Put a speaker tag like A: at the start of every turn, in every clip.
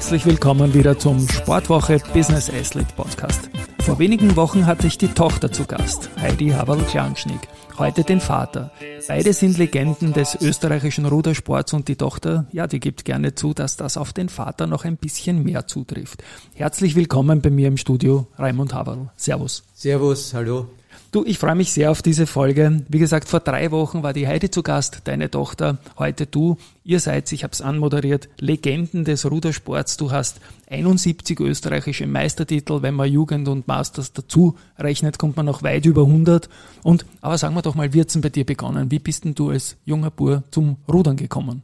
A: Herzlich willkommen wieder zum Sportwoche Business Athlete Podcast. Vor wenigen Wochen hatte ich die Tochter zu Gast, Heidi Haberl-Klanschnig. Heute den Vater. Beide sind Legenden des österreichischen Rudersports und die Tochter, ja, die gibt gerne zu, dass das auf den Vater noch ein bisschen mehr zutrifft. Herzlich willkommen bei mir im Studio, Raimund Haberl. Servus.
B: Servus, hallo.
A: Du, ich freue mich sehr auf diese Folge. Wie gesagt, vor drei Wochen war die Heidi zu Gast, deine Tochter, heute du. Ihr seid, ich habe es anmoderiert, Legenden des Rudersports. Du hast 71 österreichische Meistertitel. Wenn man Jugend und Masters dazu rechnet, kommt man noch weit über 100. Und, aber sagen wir doch mal, wie denn bei dir begonnen? Wie bist denn du als junger Bur zum Rudern gekommen?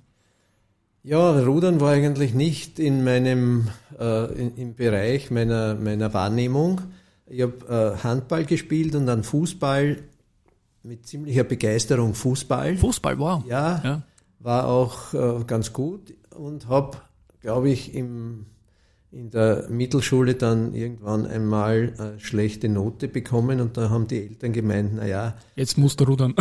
B: Ja, Rudern war eigentlich nicht in meinem, äh, in, im Bereich meiner, meiner Wahrnehmung. Ich habe äh, Handball gespielt und dann Fußball mit ziemlicher Begeisterung Fußball.
A: Fußball, wow.
B: Ja, ja. war auch äh, ganz gut und habe, glaube ich, im, in der Mittelschule dann irgendwann einmal eine schlechte Note bekommen und da haben die Eltern gemeint, naja.
A: Jetzt musst du rudern.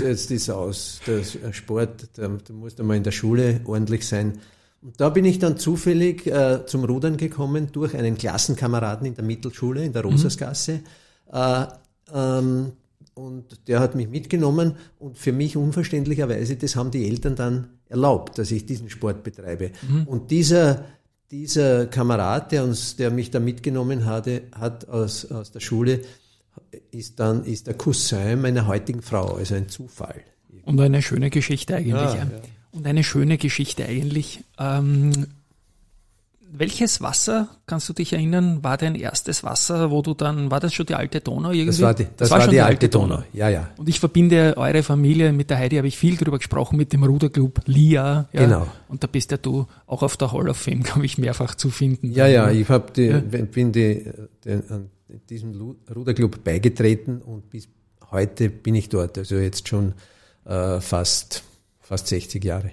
B: Jetzt ist aus. Der Sport, da, da musst du mal in der Schule ordentlich sein. Und da bin ich dann zufällig äh, zum Rudern gekommen durch einen Klassenkameraden in der Mittelschule, in der mhm. Rosersgasse. Mhm. Äh, ähm, und der hat mich mitgenommen und für mich unverständlicherweise, das haben die Eltern dann erlaubt, dass ich diesen Sport betreibe. Mhm. Und dieser, dieser Kamerad, der uns, der mich da mitgenommen hatte, hat aus, aus der Schule, ist dann, ist der Cousin meiner heutigen Frau, also ein Zufall.
A: Und eine schöne Geschichte eigentlich. Ja, ja. Und eine schöne Geschichte eigentlich. Ähm, welches Wasser, kannst du dich erinnern, war dein erstes Wasser, wo du dann, war das schon die alte Donau irgendwie?
B: Das war die, das, das war, war schon die, alte Donau. Donau. ja, ja.
A: Und ich verbinde eure Familie, mit der Heidi habe ich viel drüber gesprochen, mit dem Ruderclub LIA.
B: Ja? Genau.
A: Und da bist ja du auch auf der Hall of Fame, glaube ich, mehrfach zu finden.
B: Ja, ja, ich hab die, ja. bin die, den, diesem Ruderclub beigetreten und bis heute bin ich dort, also jetzt schon äh, fast fast 60 Jahre.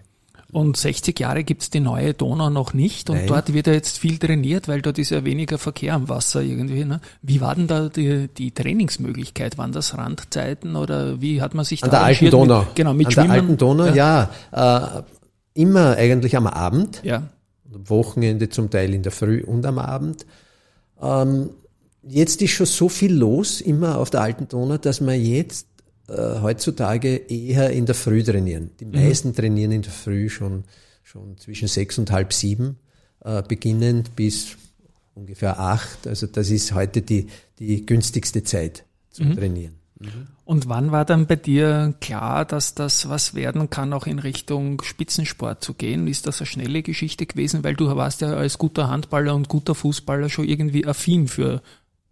A: Und 60 Jahre gibt's die neue Donau noch nicht und Nein. dort wird ja jetzt viel trainiert, weil dort ist ja weniger Verkehr am Wasser irgendwie. Ne? Wie war denn da die, die Trainingsmöglichkeit? Waren das Randzeiten oder wie hat man sich
B: An da der alten Donau.
A: Mit, genau,
B: mit An Schwimmen? der alten Donau, ja. ja äh, immer eigentlich am Abend.
A: Ja.
B: Am Wochenende zum Teil in der Früh und am Abend. Ähm, jetzt ist schon so viel los, immer auf der alten Donau, dass man jetzt äh, heutzutage eher in der Früh trainieren. Die mhm. meisten mhm. trainieren in der Früh schon, schon zwischen sechs und halb sieben, äh, beginnend bis ungefähr acht. Also das ist heute die, die günstigste Zeit zum mhm. Trainieren.
A: Mhm. Und wann war dann bei dir klar, dass das was werden kann, auch in Richtung Spitzensport zu gehen? Ist das eine schnelle Geschichte gewesen, weil du warst ja als guter Handballer und guter Fußballer schon irgendwie affin für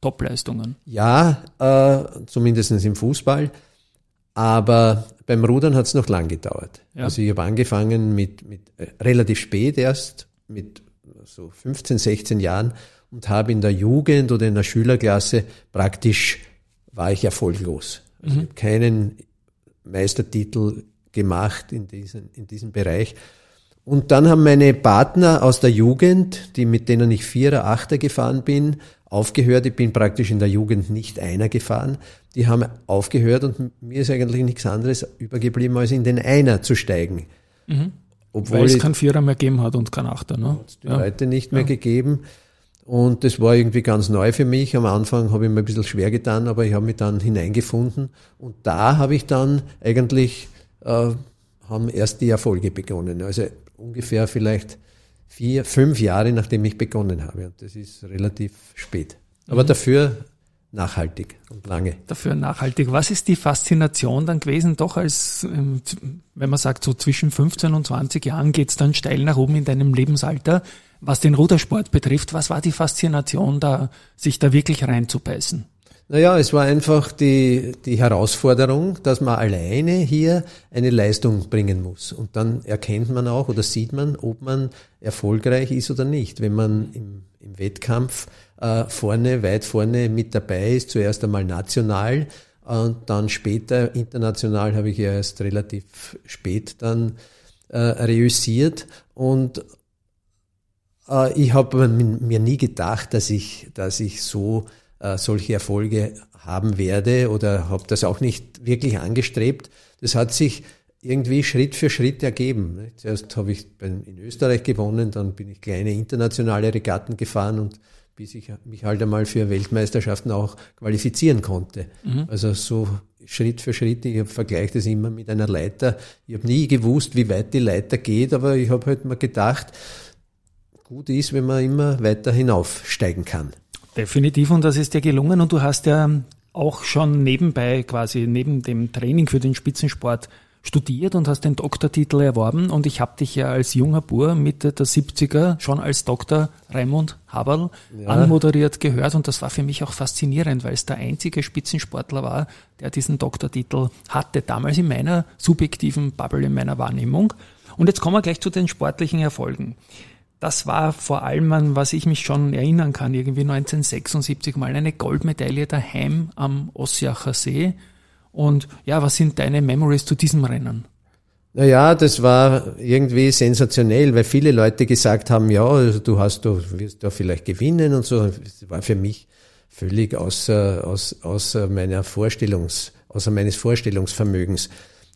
A: Topleistungen?
B: Ja, äh, zumindest im Fußball. Aber beim Rudern hat es noch lang gedauert. Ja. Also ich habe angefangen mit, mit äh, relativ spät erst, mit so 15, 16 Jahren und habe in der Jugend oder in der Schülerklasse praktisch war ich erfolglos. Also mhm. Ich habe keinen Meistertitel gemacht in, diesen, in diesem Bereich. Und dann haben meine Partner aus der Jugend, die mit denen ich Vierer, Achter gefahren bin, aufgehört. Ich bin praktisch in der Jugend nicht einer gefahren. Die haben aufgehört und mir ist eigentlich nichts anderes übergeblieben, als in den Einer zu steigen.
A: Mhm. Obwohl Weil es keinen Vierer mehr gegeben hat und keinen Achter. Ne?
B: Hat es ja. heute nicht mehr ja. gegeben. Und das war irgendwie ganz neu für mich. Am Anfang habe ich mir ein bisschen schwer getan, aber ich habe mich dann hineingefunden. Und da habe ich dann eigentlich, äh, haben erst die Erfolge begonnen. Also ungefähr vielleicht vier, fünf Jahre, nachdem ich begonnen habe. Und das ist relativ spät. Aber mhm. dafür nachhaltig und lange.
A: Dafür nachhaltig. Was ist die Faszination dann gewesen, doch als, ähm, wenn man sagt, so zwischen 15 und 20 Jahren geht's dann steil nach oben in deinem Lebensalter, was den Rudersport betrifft. Was war die Faszination da, sich da wirklich reinzubeißen?
B: Naja, es war einfach die, die Herausforderung, dass man alleine hier eine Leistung bringen muss. Und dann erkennt man auch oder sieht man, ob man erfolgreich ist oder nicht. Wenn man im, im Wettkampf äh, vorne, weit vorne mit dabei ist. Zuerst einmal national und dann später international habe ich erst relativ spät dann äh, reüssiert und äh, ich habe mir nie gedacht, dass ich, dass ich so äh, solche Erfolge haben werde oder habe das auch nicht wirklich angestrebt. Das hat sich irgendwie Schritt für Schritt ergeben. Zuerst habe ich in Österreich gewonnen, dann bin ich kleine internationale Regatten gefahren und bis ich mich halt einmal für Weltmeisterschaften auch qualifizieren konnte. Mhm. Also so Schritt für Schritt, ich vergleiche das immer mit einer Leiter. Ich habe nie gewusst, wie weit die Leiter geht, aber ich habe halt mal gedacht, gut ist, wenn man immer weiter hinaufsteigen kann.
A: Definitiv und das ist dir gelungen und du hast ja auch schon nebenbei quasi neben dem Training für den Spitzensport studiert und hast den Doktortitel erworben und ich habe dich ja als junger Bur Mitte der 70er schon als Dr. Raimund Haberl ja. anmoderiert gehört und das war für mich auch faszinierend, weil es der einzige Spitzensportler war, der diesen Doktortitel hatte, damals in meiner subjektiven Bubble, in meiner Wahrnehmung. Und jetzt kommen wir gleich zu den sportlichen Erfolgen. Das war vor allem, an was ich mich schon erinnern kann, irgendwie 1976 mal eine Goldmedaille daheim am Ossiacher See und ja, was sind deine Memories zu diesem Rennen?
B: Naja, das war irgendwie sensationell, weil viele Leute gesagt haben, ja, also du hast, du wirst da vielleicht gewinnen und so. Das war für mich völlig außer, außer, außer meiner Vorstellungs, außer meines Vorstellungsvermögens.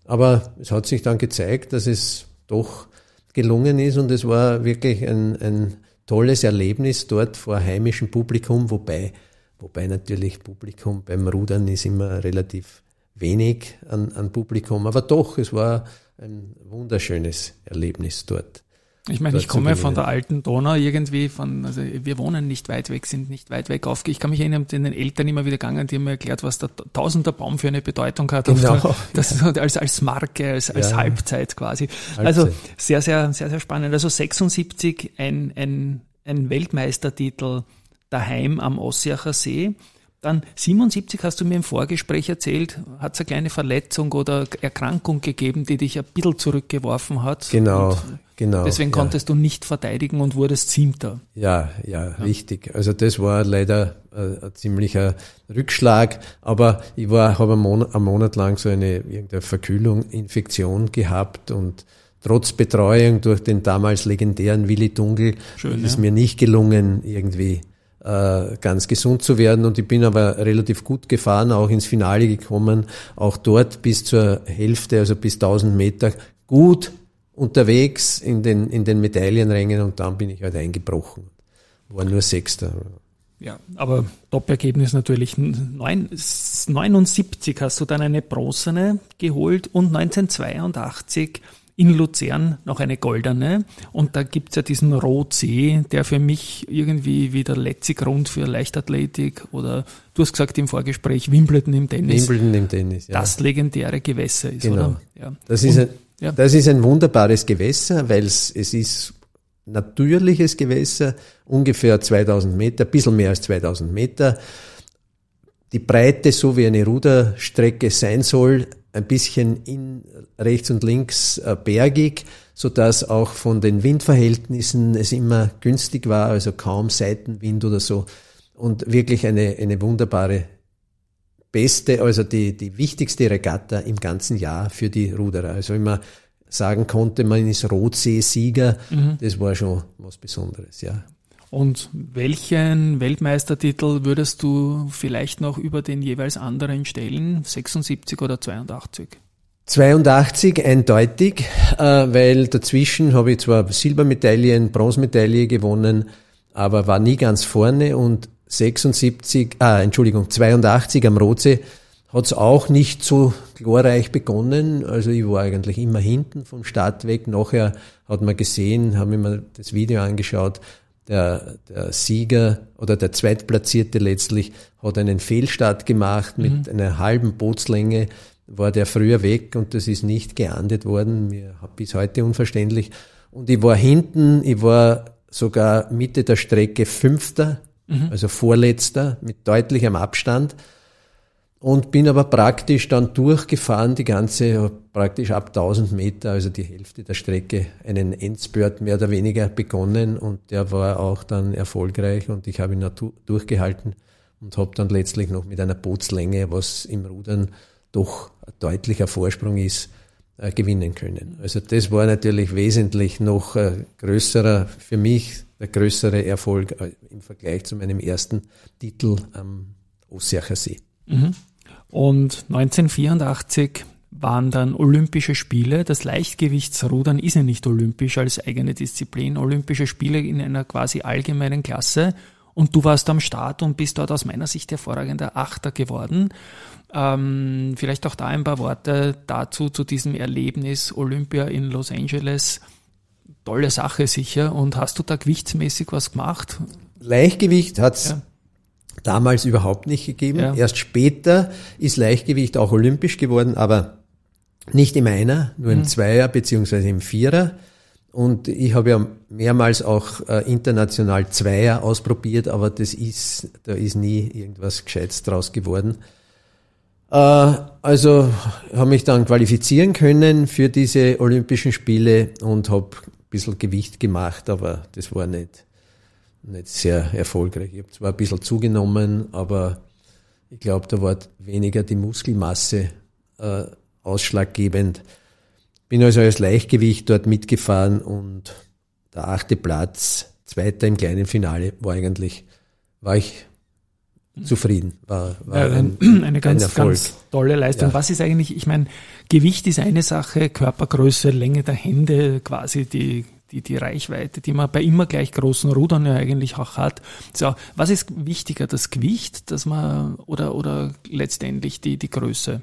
B: Aber es hat sich dann gezeigt, dass es doch gelungen ist und es war wirklich ein, ein tolles Erlebnis dort vor heimischem Publikum, wobei, wobei natürlich Publikum beim Rudern ist immer relativ wenig an, an Publikum, aber doch, es war ein wunderschönes Erlebnis dort.
A: Ich meine, ich komme von der alten Donau irgendwie von, also wir wohnen nicht weit weg, sind nicht weit weg auf. Ich kann mich erinnern, den Eltern immer wieder gegangen, die haben mir erklärt, was der tausender Baum für eine Bedeutung hat. Genau. Das als, als Marke, als, als ja. Halbzeit quasi. Halbzeit. Also sehr, sehr, sehr, sehr spannend. Also 76 ein, ein, ein Weltmeistertitel daheim am Ossiacher See. Dann 77 hast du mir im Vorgespräch erzählt, hat es eine kleine Verletzung oder Erkrankung gegeben, die dich ein bisschen zurückgeworfen hat.
B: Genau, genau.
A: Deswegen ja. konntest du nicht verteidigen und wurdest Siebter.
B: Ja, ja, ja, richtig. Also das war leider ein, ein ziemlicher Rückschlag, aber ich war, habe einen Monat, einen Monat lang so eine irgendeine Verkühlung, Infektion gehabt und trotz Betreuung durch den damals legendären Willi Dunkel Schön, ist ja. mir nicht gelungen, irgendwie äh, ganz gesund zu werden. Und ich bin aber relativ gut gefahren, auch ins Finale gekommen, auch dort bis zur Hälfte, also bis 1000 Meter gut unterwegs in den, in den Medaillenrängen und dann bin ich halt eingebrochen. War nur Sechster.
A: Ja, aber Top-Ergebnis natürlich. 79 hast du dann eine Bronzene geholt und 1982 in Luzern noch eine goldene. Und da gibt's ja diesen Rotsee, der für mich irgendwie wie der letzte Grund für Leichtathletik oder du hast gesagt im Vorgespräch Wimbledon im Tennis.
B: Wimbledon im Tennis,
A: ja. Das legendäre Gewässer ist,
B: genau.
A: oder?
B: Ja. Das, ist ein, ja. das ist ein wunderbares Gewässer, weil es, es ist natürliches Gewässer, ungefähr 2000 Meter, ein bisschen mehr als 2000 Meter. Die Breite, so wie eine Ruderstrecke sein soll, ein bisschen in rechts und links äh, bergig, so dass auch von den Windverhältnissen es immer günstig war, also kaum Seitenwind oder so und wirklich eine, eine wunderbare beste, also die, die wichtigste Regatta im ganzen Jahr für die Ruderer. Also immer sagen konnte, man ist Rotsee-Sieger, mhm. das war schon was Besonderes, ja.
A: Und welchen Weltmeistertitel würdest du vielleicht noch über den jeweils anderen stellen? 76 oder 82?
B: 82 eindeutig, äh, weil dazwischen habe ich zwar Silbermedaillen, Bronzemedaille gewonnen, aber war nie ganz vorne und 76, ah, Entschuldigung, 82 am Rotsee hat es auch nicht so glorreich begonnen. Also ich war eigentlich immer hinten vom Start weg. Nachher hat man gesehen, haben mir das Video angeschaut, der, der Sieger oder der Zweitplatzierte letztlich hat einen Fehlstart gemacht mit mhm. einer halben Bootslänge, war der früher weg und das ist nicht geahndet worden. Mir bis heute unverständlich. Und ich war hinten, ich war sogar Mitte der Strecke Fünfter, mhm. also Vorletzter mit deutlichem Abstand. Und bin aber praktisch dann durchgefahren, die ganze, praktisch ab 1000 Meter, also die Hälfte der Strecke, einen Endspurt mehr oder weniger begonnen und der war auch dann erfolgreich und ich habe ihn durchgehalten und habe dann letztlich noch mit einer Bootslänge, was im Rudern doch ein deutlicher Vorsprung ist, äh, gewinnen können. Also das war natürlich wesentlich noch äh, größerer, für mich der größere Erfolg äh, im Vergleich zu meinem ersten Titel am Ossiacher See.
A: Mhm. Und 1984 waren dann Olympische Spiele. Das Leichtgewichtsrudern ist ja nicht olympisch als eigene Disziplin. Olympische Spiele in einer quasi allgemeinen Klasse. Und du warst am Start und bist dort aus meiner Sicht hervorragender Achter geworden. Ähm, vielleicht auch da ein paar Worte dazu, zu diesem Erlebnis Olympia in Los Angeles. Tolle Sache sicher. Und hast du da gewichtsmäßig was gemacht?
B: Leichtgewicht hat's ja damals überhaupt nicht gegeben. Ja. Erst später ist Leichtgewicht auch olympisch geworden, aber nicht im Einer, nur im mhm. Zweier beziehungsweise im Vierer. Und ich habe ja mehrmals auch äh, international Zweier ausprobiert, aber das ist, da ist nie irgendwas Gescheites draus geworden. Äh, also habe mich dann qualifizieren können für diese Olympischen Spiele und habe ein bisschen Gewicht gemacht, aber das war nicht nicht sehr erfolgreich. Ich habe zwar ein bisschen zugenommen, aber ich glaube, da war weniger die Muskelmasse äh, ausschlaggebend. Bin also als Leichtgewicht dort mitgefahren und der achte Platz, zweiter im kleinen Finale, war eigentlich, war ich zufrieden. War, war
A: ja, ein, eine ganz, ein ganz tolle Leistung. Ja. Was ist eigentlich, ich meine, Gewicht ist eine Sache, Körpergröße, Länge der Hände, quasi die die, die Reichweite, die man bei immer gleich großen Rudern ja eigentlich auch hat. So, was ist wichtiger, das Gewicht, dass man oder, oder letztendlich die, die Größe?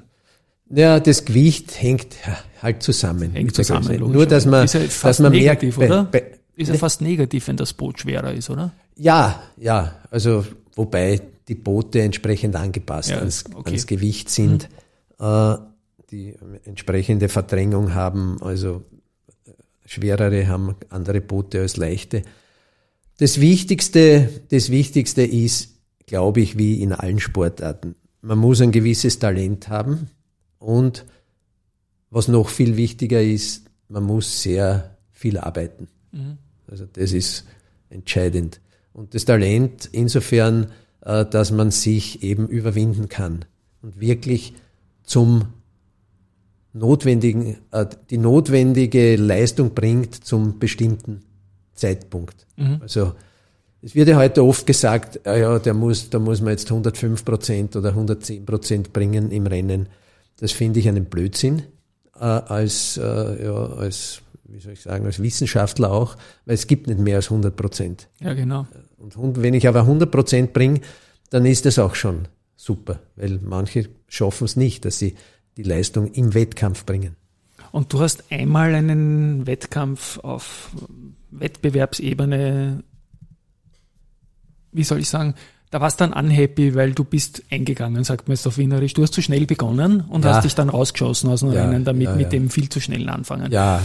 B: Ja, das Gewicht hängt halt zusammen.
A: Hängt zusammen.
B: Nur, dass man, ist ja dass man
A: negativ, merkt, oder? Bei, bei, ist ja fast negativ, wenn das Boot schwerer ist, oder?
B: Ja, ja. Also, wobei die Boote entsprechend angepasst ja, ans, okay. ans, Gewicht sind, mhm. äh, die entsprechende Verdrängung haben. Also, schwerere haben andere Boote als leichte. Das Wichtigste, das Wichtigste ist, glaube ich, wie in allen Sportarten. Man muss ein gewisses Talent haben und was noch viel wichtiger ist, man muss sehr viel arbeiten. Mhm. Also das ist entscheidend. Und das Talent insofern, äh, dass man sich eben überwinden kann und wirklich zum notwendigen, äh, die notwendige Leistung bringt zum bestimmten Zeitpunkt. Mhm. Also es wird ja heute oft gesagt, ja, ja, der muss, da muss man jetzt 105 Prozent oder 110 Prozent bringen im Rennen. Das finde ich einen Blödsinn äh, als, äh, ja, als, wie soll ich sagen, als Wissenschaftler auch, weil es gibt nicht mehr als 100 Prozent.
A: Ja, genau.
B: Und wenn ich aber 100 Prozent bringe, dann ist das auch schon super, weil manche schaffen es nicht, dass sie die Leistung im Wettkampf bringen.
A: Und du hast einmal einen Wettkampf auf Wettbewerbsebene, wie soll ich sagen, da warst du dann unhappy, weil du bist eingegangen, sagt man jetzt auf Wienerisch. Du hast zu schnell begonnen und ja. hast dich dann rausgeschossen aus dem ja, Rennen, damit ja, mit dem viel zu schnellen Anfangen.
B: Ja,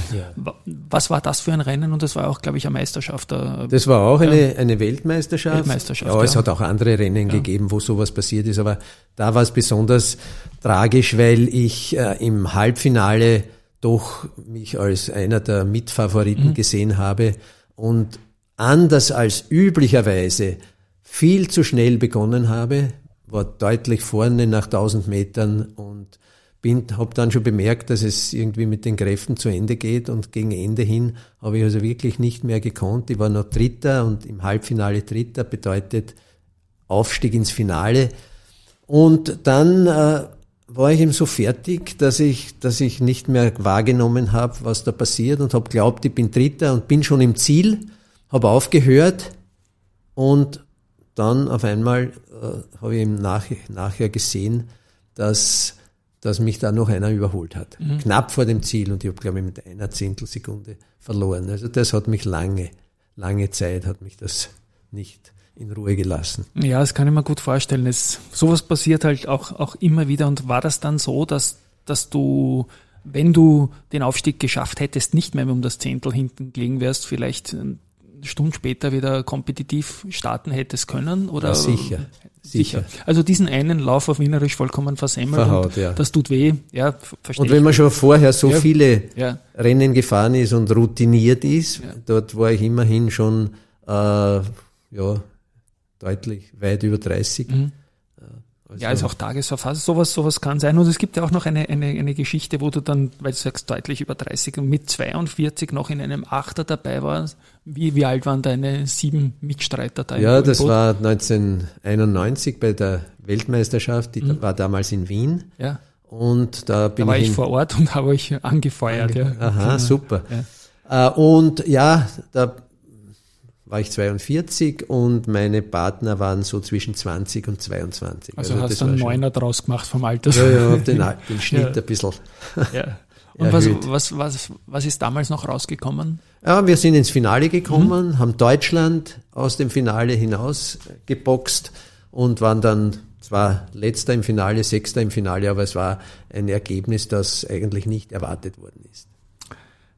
A: Was war das für ein Rennen? Und das war auch, glaube ich, eine Meisterschaft.
B: Das war auch eine, eine Weltmeisterschaft.
A: Weltmeisterschaft.
B: Ja, es hat auch andere Rennen gegeben, wo sowas passiert ist, aber da war es besonders tragisch, weil ich äh, im Halbfinale doch mich als einer der Mitfavoriten mhm. gesehen habe und anders als üblicherweise viel zu schnell begonnen habe, war deutlich vorne nach 1000 Metern und bin, habe dann schon bemerkt, dass es irgendwie mit den Kräften zu Ende geht und gegen Ende hin habe ich also wirklich nicht mehr gekonnt. Ich war noch Dritter und im Halbfinale Dritter bedeutet Aufstieg ins Finale. Und dann äh, war ich eben so fertig, dass ich, dass ich nicht mehr wahrgenommen habe, was da passiert und habe glaubt, ich bin Dritter und bin schon im Ziel, habe aufgehört und dann auf einmal äh, habe ich im Nach nachher gesehen, dass, dass mich da noch einer überholt hat. Mhm. Knapp vor dem Ziel und ich habe, glaube ich, mit einer Zehntelsekunde verloren. Also das hat mich lange, lange Zeit hat mich das nicht in Ruhe gelassen.
A: Ja, das kann ich mir gut vorstellen. Es, sowas passiert halt auch, auch immer wieder. Und war das dann so, dass, dass du, wenn du den Aufstieg geschafft hättest, nicht mehr um das Zehntel hinten gelegen wärst, vielleicht Stunden später wieder kompetitiv starten hättest können? Oder?
B: Ja, sicher.
A: Sicher. Also diesen einen Lauf auf Wienerisch vollkommen versemmelt.
B: Verhaut, ja.
A: Das tut weh, ja,
B: verstehe. Und wenn man schon vorher so ja, viele ja. Rennen gefahren ist und routiniert ist, dort war ich immerhin schon äh, ja, deutlich weit über 30. Mhm.
A: Also ja, ist auch Tagesverfassung, sowas, sowas kann sein. Und es gibt ja auch noch eine, eine, eine Geschichte, wo du dann, weil du sagst, deutlich über 30 und mit 42 noch in einem Achter dabei warst. Wie, wie alt waren deine sieben Mitstreiter da?
B: Ja, das war 1991 bei der Weltmeisterschaft, die mhm. war damals in Wien.
A: Ja.
B: Und da bin
A: da war ich, ich vor Ort und habe euch angefeuert. Ange
B: ja. Aha, super. Ja. Äh, und ja, da war ich 42 und meine Partner waren so zwischen 20 und 22.
A: Also, also hast du einen Neuner draus gemacht vom Alter?
B: Ja, ja, den, den Schnitt ja. ein bisschen.
A: Ja. Und was, was, was, was ist damals noch rausgekommen?
B: Ja, wir sind ins Finale gekommen, mhm. haben Deutschland aus dem Finale hinaus geboxt und waren dann zwar letzter im Finale, sechster im Finale, aber es war ein Ergebnis, das eigentlich nicht erwartet worden ist.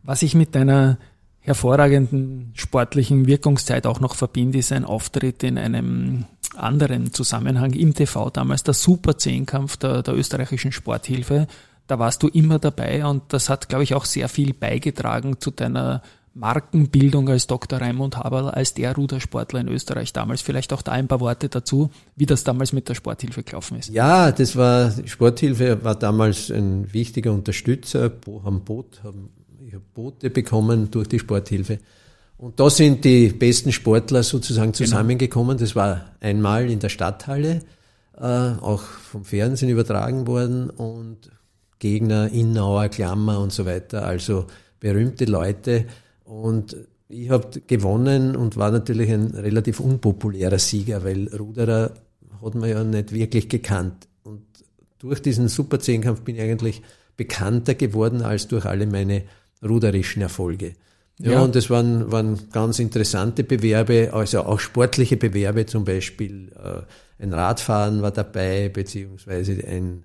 A: Was ich mit deiner hervorragenden sportlichen Wirkungszeit auch noch verbinde, ist ein Auftritt in einem anderen Zusammenhang im TV damals, der Super Zehnkampf der, der österreichischen Sporthilfe. Da warst du immer dabei und das hat, glaube ich, auch sehr viel beigetragen zu deiner Markenbildung als Dr. Raimund Haberl, als der Rudersportler in Österreich damals. Vielleicht auch da ein paar Worte dazu, wie das damals mit der Sporthilfe gelaufen ist.
B: Ja, das war, Sporthilfe war damals ein wichtiger Unterstützer. Am Boot haben ich habe Boote bekommen durch die Sporthilfe. Und da sind die besten Sportler sozusagen genau. zusammengekommen. Das war einmal in der Stadthalle, äh, auch vom Fernsehen übertragen worden und Gegner, Innauer, Klammer und so weiter, also berühmte Leute. Und ich habe gewonnen und war natürlich ein relativ unpopulärer Sieger, weil Ruderer hat man ja nicht wirklich gekannt. Und durch diesen Super Zehnkampf bin ich eigentlich bekannter geworden als durch alle meine ruderischen Erfolge. Ja, ja, und das waren, waren ganz interessante Bewerbe, also auch sportliche Bewerbe, zum Beispiel äh, ein Radfahren war dabei, beziehungsweise ein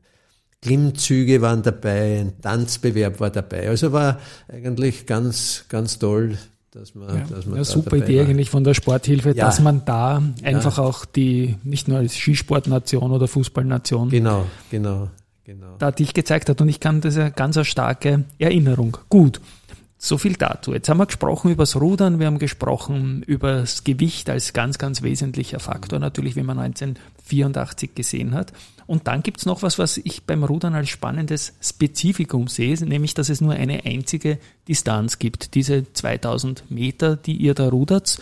B: Klimmzüge waren dabei, ein Tanzbewerb war dabei. Also war eigentlich ganz, ganz toll, dass man,
A: ja,
B: dass man
A: ja, super Idee war. eigentlich von der Sporthilfe, ja. dass man da einfach auch die, nicht nur als Skisportnation oder Fußballnation,
B: genau, genau.
A: Genau. da dich gezeigt hat. Und ich kann das ja ganz eine starke Erinnerung. Gut. So viel dazu. Jetzt haben wir gesprochen über das Rudern, wir haben gesprochen über das Gewicht als ganz, ganz wesentlicher Faktor, natürlich, wie man 1984 gesehen hat. Und dann gibt's noch was, was ich beim Rudern als spannendes Spezifikum sehe, nämlich, dass es nur eine einzige Distanz gibt. Diese 2000 Meter, die ihr da rudert,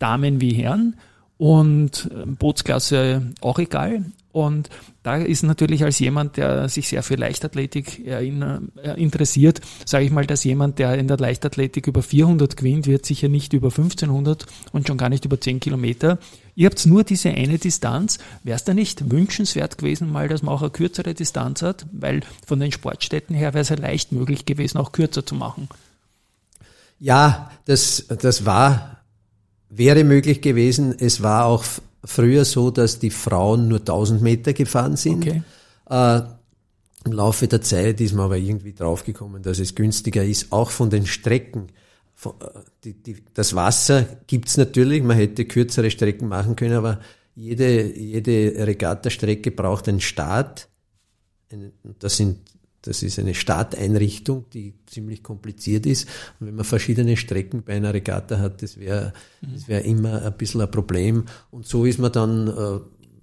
A: Damen wie Herren und äh, Bootsklasse auch egal. Und da ist natürlich als jemand, der sich sehr für Leichtathletik äh, interessiert, sage ich mal, dass jemand, der in der Leichtathletik über 400 gewinnt, wird sicher nicht über 1500 und schon gar nicht über 10 Kilometer. Ihr habt nur diese eine Distanz. Wäre es da nicht wünschenswert gewesen, mal, dass man auch eine kürzere Distanz hat? Weil von den Sportstätten her wäre es ja leicht möglich gewesen, auch kürzer zu machen.
B: Ja, das, das war, wäre möglich gewesen. Es war auch früher so, dass die Frauen nur 1000 Meter gefahren sind. Okay. Äh, Im Laufe der Zeit ist man aber irgendwie draufgekommen, dass es günstiger ist, auch von den Strecken. Äh, die, die, das Wasser gibt's natürlich, man hätte kürzere Strecken machen können, aber jede, jede Regattastrecke braucht einen Start. Das sind das ist eine Starteinrichtung, die ziemlich kompliziert ist. Und wenn man verschiedene Strecken bei einer Regatta hat, das wäre das wäre immer ein bisschen ein Problem. Und so ist man dann äh,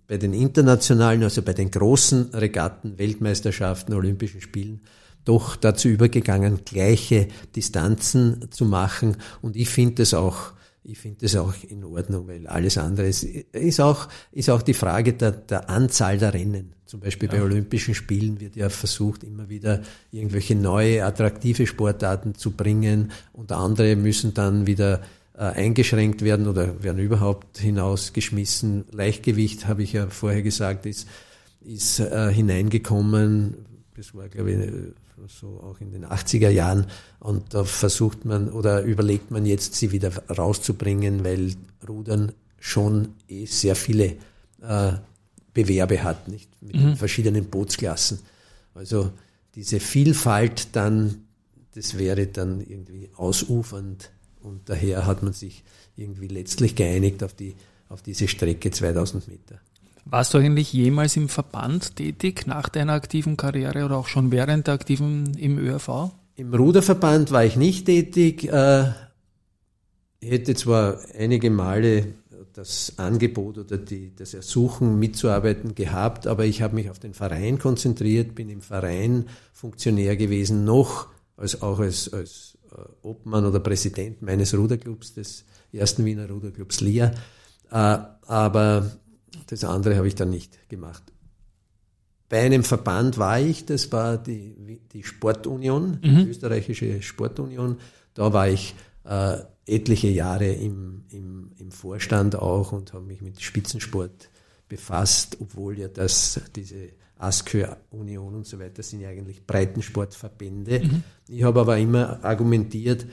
B: bei den internationalen, also bei den großen Regatten, Weltmeisterschaften, Olympischen Spielen, doch dazu übergegangen, gleiche Distanzen zu machen. Und ich finde das auch ich finde das auch in Ordnung, weil alles andere ist, ist auch, ist auch die Frage der, der Anzahl der Rennen. Zum Beispiel ja. bei Olympischen Spielen wird ja versucht, immer wieder irgendwelche neue, attraktive Sportarten zu bringen und andere müssen dann wieder äh, eingeschränkt werden oder werden überhaupt hinausgeschmissen. Leichtgewicht, habe ich ja vorher gesagt, ist, ist äh, hineingekommen. Das war, glaube ich, so auch in den 80er Jahren. Und da versucht man oder überlegt man jetzt, sie wieder rauszubringen, weil Rudern schon eh sehr viele äh, Bewerbe hat, nicht? Mit mhm. verschiedenen Bootsklassen. Also diese Vielfalt dann, das wäre dann irgendwie ausufernd und daher hat man sich irgendwie letztlich geeinigt auf die, auf diese Strecke 2000 Meter.
A: Warst du eigentlich jemals im Verband tätig nach deiner aktiven Karriere oder auch schon während der aktiven im ÖRV?
B: Im Ruderverband war ich nicht tätig. Äh, ich hätte zwar einige Male das Angebot oder die, das Ersuchen mitzuarbeiten gehabt, aber ich habe mich auf den Verein konzentriert, bin im Verein Funktionär gewesen, noch als, auch als, als äh, Obmann oder Präsident meines Ruderclubs, des ersten Wiener Ruderclubs LIA. Aber das andere habe ich dann nicht gemacht. Bei einem Verband war ich, das war die, die Sportunion, die mhm. österreichische Sportunion. Da war ich äh, etliche Jahre im, im, im Vorstand auch und habe mich mit Spitzensport befasst, obwohl ja das, diese ASKÖ-Union und so weiter sind ja eigentlich Breitensportverbände. Mhm. Ich habe aber immer argumentiert,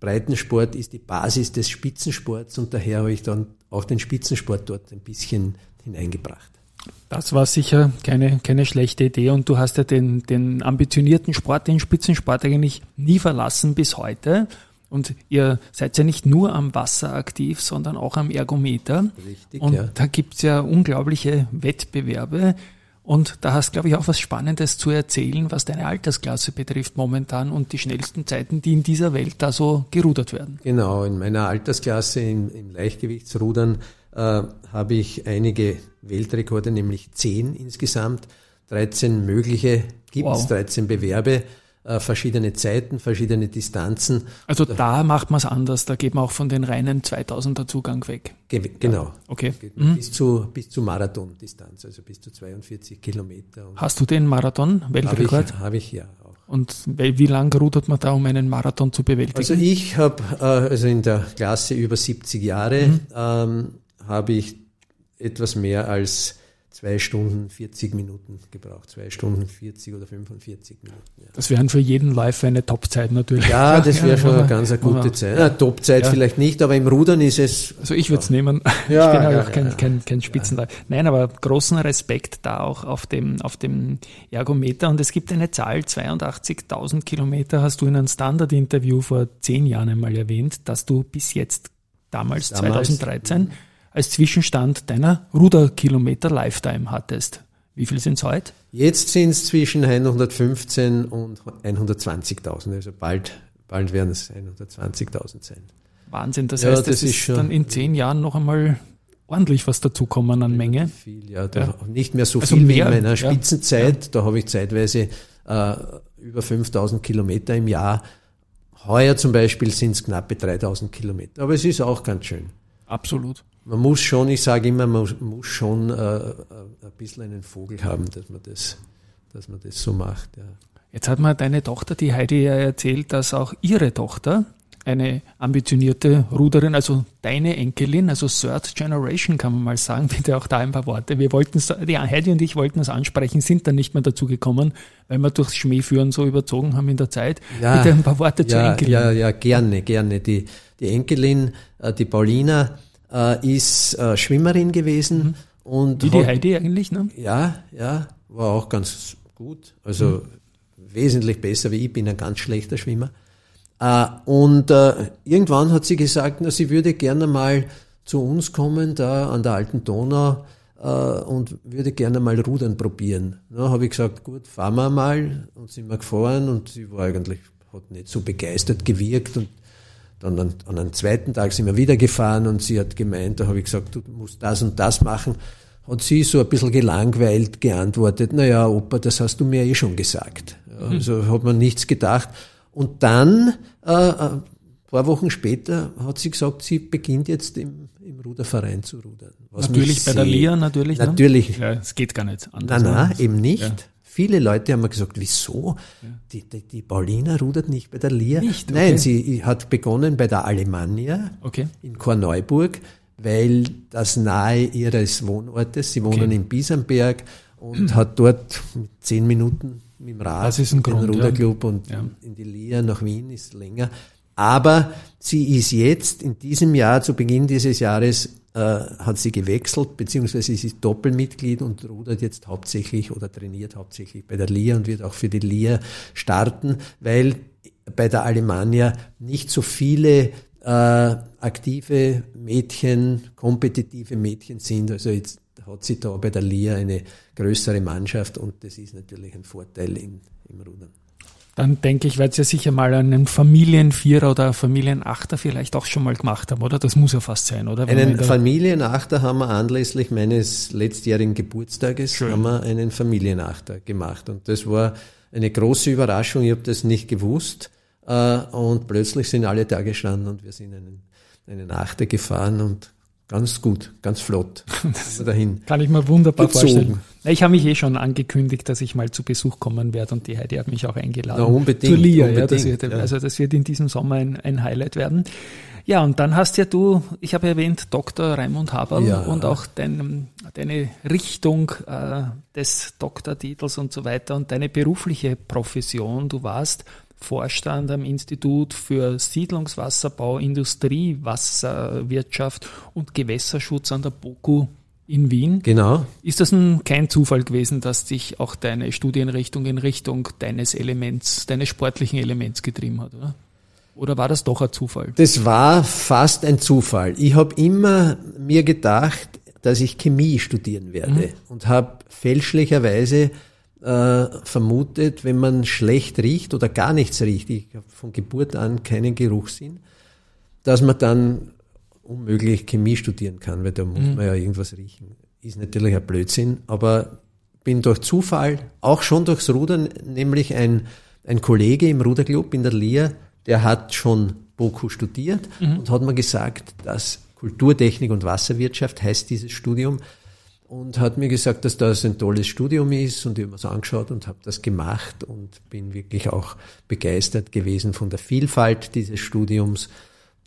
B: Breitensport ist die Basis des Spitzensports und daher habe ich dann auch den Spitzensport dort ein bisschen hineingebracht.
A: Das war sicher keine, keine schlechte Idee und du hast ja den, den ambitionierten Sport, den Spitzensport eigentlich nie verlassen bis heute. Und ihr seid ja nicht nur am Wasser aktiv, sondern auch am Ergometer. Richtig, und ja. da gibt's ja unglaubliche Wettbewerbe. Und da hast, glaube ich, auch was Spannendes zu erzählen, was deine Altersklasse betrifft momentan und die schnellsten Zeiten, die in dieser Welt da so gerudert werden.
B: Genau, in meiner Altersklasse im, im Leichtgewichtsrudern äh, habe ich einige Weltrekorde, nämlich zehn insgesamt, 13 mögliche gibt es, wow. 13 Bewerbe äh, verschiedene Zeiten, verschiedene Distanzen.
A: Also da macht man es anders, da geht man auch von den reinen 2000er Zugang weg.
B: Ge genau. Ja.
A: Okay.
B: Mhm. Bis zu, bis zu Marathondistanz, also bis zu 42 Kilometer.
A: Hast du den Marathon-Weltrekord?
B: Habe ich, hab ich, ja. Auch.
A: Und wie lange rudert man da, um einen Marathon zu bewältigen?
B: Also ich habe, äh, also in der Klasse über 70 Jahre, mhm. ähm, habe ich etwas mehr als zwei Stunden 40 Minuten gebraucht. Zwei Stunden 40 oder 45 Minuten. Ja.
A: Das wären für jeden Läufer eine Topzeit natürlich.
B: Ja, das wäre schon eine ganz eine gute Zeit. Ja, Topzeit ja. vielleicht nicht, aber im Rudern ist es.
A: Also ich würde es nehmen. Ja, ich bin ja, auch kein, kein, kein Spitzenläufer. Nein, aber großen Respekt da auch auf dem, auf dem Ergometer. Und es gibt eine Zahl, 82.000 Kilometer hast du in einem Standard-Interview vor zehn Jahren einmal erwähnt, dass du bis jetzt damals, damals 2013 als Zwischenstand deiner Ruderkilometer Lifetime hattest. Wie viel sind es heute?
B: Jetzt sind es zwischen 115 und 120.000, also bald, bald werden es 120.000 sein.
A: Wahnsinn, das ja, heißt, das, das ist, ist dann in zehn Jahren noch einmal ordentlich was dazukommen an Menge.
B: Viel, ja, ja. nicht mehr so also viel mehr, wie in meiner Spitzenzeit. Ja. Da habe ich zeitweise äh, über 5000 Kilometer im Jahr. Heuer zum Beispiel sind es knappe 3000 Kilometer. Aber es ist auch ganz schön.
A: Absolut
B: man muss schon, ich sage immer, man muss schon äh, äh, ein bisschen einen Vogel haben, dass man das, dass man das so macht. Ja.
A: Jetzt hat mir deine Tochter, die Heidi, ja erzählt, dass auch ihre Tochter eine ambitionierte Ruderin, also deine Enkelin, also Third Generation kann man mal sagen, bitte auch da ein paar Worte. Wir wollten die Heidi und ich wollten es ansprechen, sind dann nicht mehr dazu gekommen, weil wir durchs Schmähführen so überzogen haben in der Zeit.
B: Ja, bitte ein paar Worte ja, zur Enkelin. Ja, ja, gerne, gerne. Die, die Enkelin, äh, die Paulina, äh, ist äh, Schwimmerin gewesen. Mhm. Und
A: Wie die hat, Heidi eigentlich, ne?
B: Ja, ja, war auch ganz gut. Also mhm. wesentlich besser wie ich, bin ein ganz schlechter Schwimmer. Äh, und äh, irgendwann hat sie gesagt, na, sie würde gerne mal zu uns kommen, da an der alten Donau, äh, und würde gerne mal Rudern probieren. Da habe ich gesagt, gut, fahren wir mal. Und sind wir gefahren und sie war eigentlich, hat nicht so begeistert gewirkt und dann an, an einem zweiten Tag sind wir wieder gefahren und sie hat gemeint, da habe ich gesagt, du musst das und das machen. Hat sie so ein bisschen gelangweilt geantwortet, na ja, Opa, das hast du mir eh schon gesagt. Mhm. Also hat man nichts gedacht. Und dann, äh, ein paar Wochen später, hat sie gesagt, sie beginnt jetzt im, im Ruderverein zu rudern.
A: natürlich bei der LIA, natürlich.
B: Ne? Natürlich.
A: Ne? Ja, es geht gar nicht anders.
B: Nein, nein, eben nicht. Ja. Viele Leute haben mir gesagt, wieso? Ja. Die, die, die, Paulina rudert nicht bei der Lia. Nicht, okay. Nein, sie hat begonnen bei der Alemannia okay. in Korneuburg, weil das nahe ihres Wohnortes, sie wohnen okay. in Biesenberg und hat dort zehn Minuten mit dem Rad
A: das ist ein Grund,
B: den Ruderclub
A: ja.
B: und ja. in die Lia nach Wien ist länger. Aber sie ist jetzt in diesem Jahr, zu Beginn dieses Jahres, äh, hat sie gewechselt, beziehungsweise sie ist Doppelmitglied und rudert jetzt hauptsächlich oder trainiert hauptsächlich bei der LIA und wird auch für die LIA starten, weil bei der Alemannia nicht so viele äh, aktive Mädchen, kompetitive Mädchen sind. Also jetzt hat sie da bei der LIA eine größere Mannschaft und das ist natürlich ein Vorteil in, im Rudern.
A: Dann denke ich, werdet ihr sicher mal einen Familienvierer oder Familienachter vielleicht auch schon mal gemacht haben, oder? Das muss ja fast sein, oder?
B: Wenn einen Familienachter haben wir anlässlich meines letztjährigen Geburtstages Schön. haben wir einen Familienachter gemacht. Und das war eine große Überraschung. Ich habe das nicht gewusst. Äh, und plötzlich sind alle da gestanden und wir sind einen, einen Achter gefahren und Ganz gut, ganz flott.
A: dahin. Kann ich mir wunderbar gezogen. vorstellen. Ich habe mich eh schon angekündigt, dass ich mal zu Besuch kommen werde und die Heidi hat mich auch eingeladen. Na,
B: unbedingt.
A: Zur Lia, unbedingt, ja, das wird, ja. Also das wird in diesem Sommer ein, ein, Highlight werden. Ja, und dann hast ja du, ich habe erwähnt, Dr. Raimund Haberl ja. und auch dein, deine Richtung äh, des Doktortitels und so weiter und deine berufliche Profession. Du warst Vorstand am Institut für Siedlungswasserbau, Industrie, Wasserwirtschaft und Gewässerschutz an der BOKU in Wien.
B: Genau.
A: Ist das ein, kein Zufall gewesen, dass dich auch deine Studienrichtung in Richtung deines Elements, deines sportlichen Elements getrieben hat, oder? Oder war das doch ein Zufall?
B: Das war fast ein Zufall. Ich habe immer mir gedacht, dass ich Chemie studieren werde mhm. und habe fälschlicherweise äh, vermutet, wenn man schlecht riecht oder gar nichts riecht, ich habe von Geburt an keinen Geruchssinn, dass man dann unmöglich Chemie studieren kann, weil da muss mhm. man ja irgendwas riechen. Ist natürlich ein Blödsinn, aber bin durch Zufall, auch schon durchs Rudern, nämlich ein, ein Kollege im Ruderclub in der Lehr, der hat schon BOKU studiert mhm. und hat mir gesagt, dass Kulturtechnik und Wasserwirtschaft heißt dieses Studium, und hat mir gesagt, dass das ein tolles Studium ist und ich habe mir das angeschaut und habe das gemacht und bin wirklich auch begeistert gewesen von der Vielfalt dieses Studiums.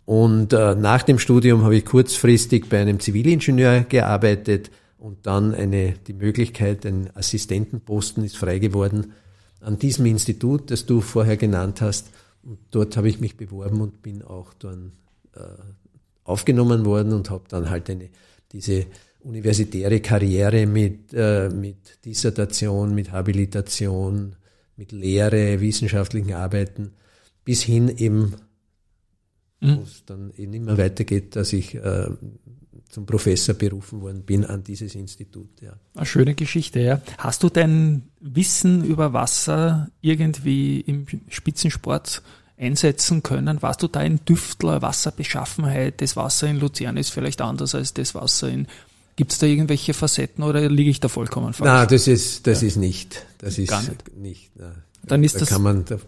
B: Und äh, nach dem Studium habe ich kurzfristig bei einem Zivilingenieur gearbeitet und dann eine, die Möglichkeit, ein Assistentenposten ist frei geworden an diesem Institut, das du vorher genannt hast. Und dort habe ich mich beworben und bin auch dann äh, aufgenommen worden und habe dann halt eine, diese universitäre Karriere mit, äh, mit Dissertation, mit Habilitation, mit Lehre, wissenschaftlichen Arbeiten, bis hin eben, mhm. wo es dann eben immer weitergeht, dass ich äh, zum Professor berufen worden bin an dieses Institut. Ja.
A: Eine schöne Geschichte, ja. Hast du dein Wissen über Wasser irgendwie im Spitzensport einsetzen können? Warst du da ein Düftler, Wasserbeschaffenheit? Das Wasser in Luzern ist vielleicht anders als das Wasser in Gibt es da irgendwelche Facetten oder liege ich da vollkommen falsch?
B: Nein, das ist, das ja. ist nicht. Das ist Gar nicht. nicht
A: Dann ist
B: da
A: das,
B: kann man, das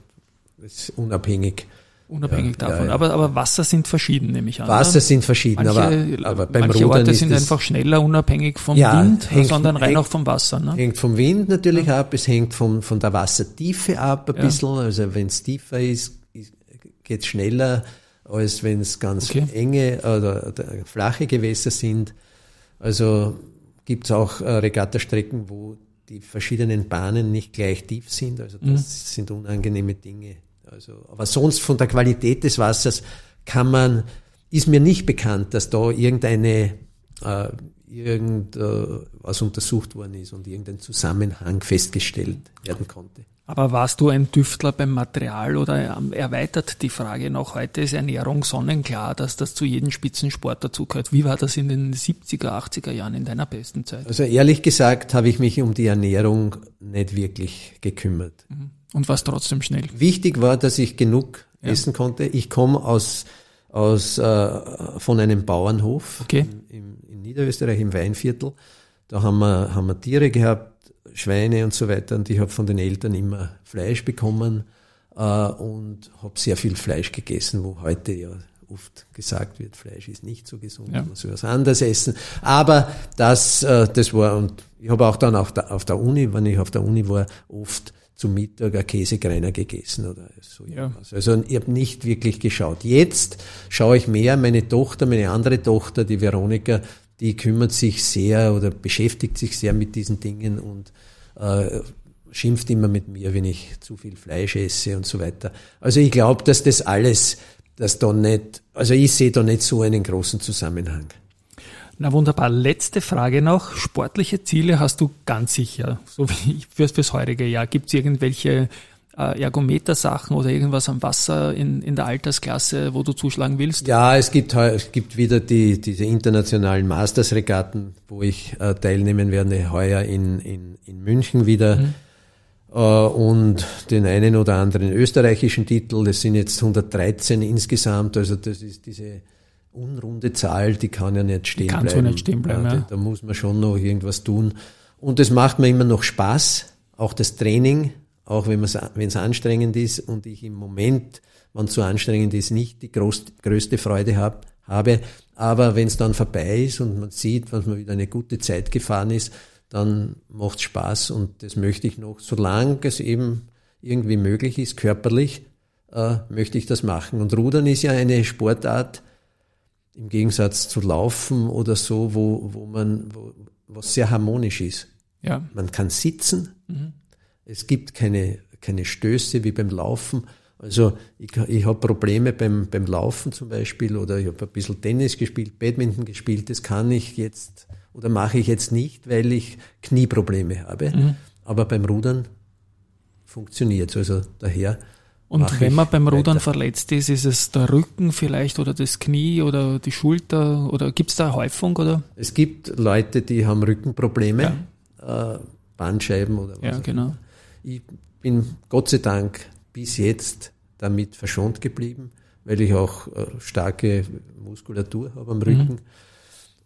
B: ist unabhängig.
A: Unabhängig ja, davon. Ja, aber, aber Wasser sind verschieden, nehme ich an.
B: Wasser sind verschieden, manche, aber, aber beim
A: manche
B: Rudern
A: Orte sind einfach schneller, unabhängig vom Wind, hängt, sondern rein hängt, auch vom Wasser. Ne?
B: Hängt vom Wind natürlich ab, es hängt von, von der Wassertiefe ab ein bisschen. Also wenn es tiefer ist, geht es schneller, als wenn es ganz okay. enge oder, oder flache Gewässer sind. Also gibt es auch äh, Regattastrecken, wo die verschiedenen Bahnen nicht gleich tief sind. Also das mhm. sind unangenehme Dinge. Also, aber sonst von der Qualität des Wassers kann man, ist mir nicht bekannt, dass da irgendeine äh, irgendwas äh, untersucht worden ist und irgendein Zusammenhang festgestellt werden konnte.
A: Aber warst du ein Düftler beim Material oder ähm, erweitert die Frage noch? Heute ist Ernährung sonnenklar, dass das zu jedem Spitzensport dazugehört. Wie war das in den 70er, 80er Jahren in deiner besten Zeit?
B: Also ehrlich gesagt habe ich mich um die Ernährung nicht wirklich gekümmert. Mhm.
A: Und war trotzdem schnell?
B: Wichtig war, dass ich genug ja. essen konnte. Ich komme aus, aus äh, von einem Bauernhof okay. in, in Niederösterreich im Weinviertel. Da haben wir, haben wir Tiere gehabt, Schweine und so weiter. Und ich habe von den Eltern immer Fleisch bekommen äh, und habe sehr viel Fleisch gegessen, wo heute ja oft gesagt wird, Fleisch ist nicht so gesund, ja. man soll was anderes essen. Aber das, äh, das war, und ich habe auch dann auf der, auf der Uni, wenn ich auf der Uni war, oft zum Mittag ein Käsekreiner gegessen oder so ja. Also ich habe nicht wirklich geschaut. Jetzt schaue ich mehr, meine Tochter, meine andere Tochter, die Veronika, die kümmert sich sehr oder beschäftigt sich sehr mit diesen Dingen und äh, schimpft immer mit mir, wenn ich zu viel Fleisch esse und so weiter. Also ich glaube, dass das alles, dass da nicht, also ich sehe da nicht so einen großen Zusammenhang.
A: Na wunderbar. Letzte Frage noch. Sportliche Ziele hast du ganz sicher, so wie fürs, fürs heutige Jahr. Gibt es irgendwelche äh, Ergometer-Sachen oder irgendwas am Wasser in, in der Altersklasse, wo du zuschlagen willst?
B: Ja, es gibt, es gibt wieder die, diese internationalen Masters-Regatten, wo ich äh, teilnehmen werde, heuer in, in, in München wieder. Mhm. Äh, und den einen oder anderen österreichischen Titel. Das sind jetzt 113 insgesamt. Also das ist diese unrunde Zahl, die kann ja nicht stehen
A: Kannst bleiben. nicht stehen bleiben ja,
B: da, da muss man schon noch irgendwas tun. Und es macht mir immer noch Spaß, auch das Training, auch wenn es anstrengend ist und ich im Moment, wenn es so anstrengend ist, nicht die groß, größte Freude hab, habe. Aber wenn es dann vorbei ist und man sieht, was man wieder eine gute Zeit gefahren ist, dann macht es Spaß und das möchte ich noch, solange es eben irgendwie möglich ist, körperlich, äh, möchte ich das machen. Und Rudern ist ja eine Sportart, im Gegensatz zu Laufen oder so, wo, wo man, wo, was sehr harmonisch ist. Ja. Man kann sitzen, mhm. Es gibt keine, keine Stöße wie beim Laufen. Also ich, ich habe Probleme beim, beim Laufen zum Beispiel oder ich habe ein bisschen Tennis gespielt, Badminton gespielt, das kann ich jetzt oder mache ich jetzt nicht, weil ich Knieprobleme habe. Mhm. Aber beim Rudern funktioniert es. Also daher.
A: Und wenn man beim Rudern weiter. verletzt ist, ist es der Rücken vielleicht oder das Knie oder die Schulter oder gibt es da Häufung oder?
B: Es gibt Leute, die haben Rückenprobleme, ja. äh, Bandscheiben oder was.
A: Ja, genau.
B: Ich bin Gott sei Dank bis jetzt damit verschont geblieben, weil ich auch äh, starke Muskulatur habe am Rücken. Mhm.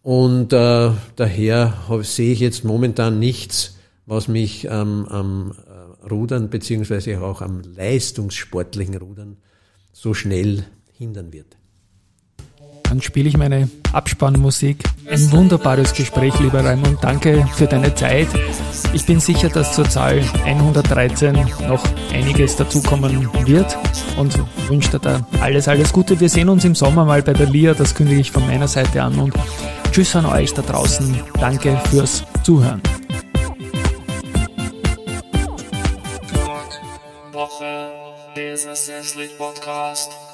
B: Und äh, daher sehe ich jetzt momentan nichts, was mich ähm, am äh, Rudern beziehungsweise auch am leistungssportlichen Rudern so schnell hindern wird.
A: Dann spiele ich meine Abspannmusik. Ein wunderbares Gespräch, lieber Raimund. Danke für deine Zeit. Ich bin sicher, dass zur Zahl 113 noch einiges dazukommen wird und wünsche dir da alles, alles Gute. Wir sehen uns im Sommer mal bei der LIA, das kündige ich von meiner Seite an und Tschüss an euch da draußen. Danke fürs Zuhören. Woche.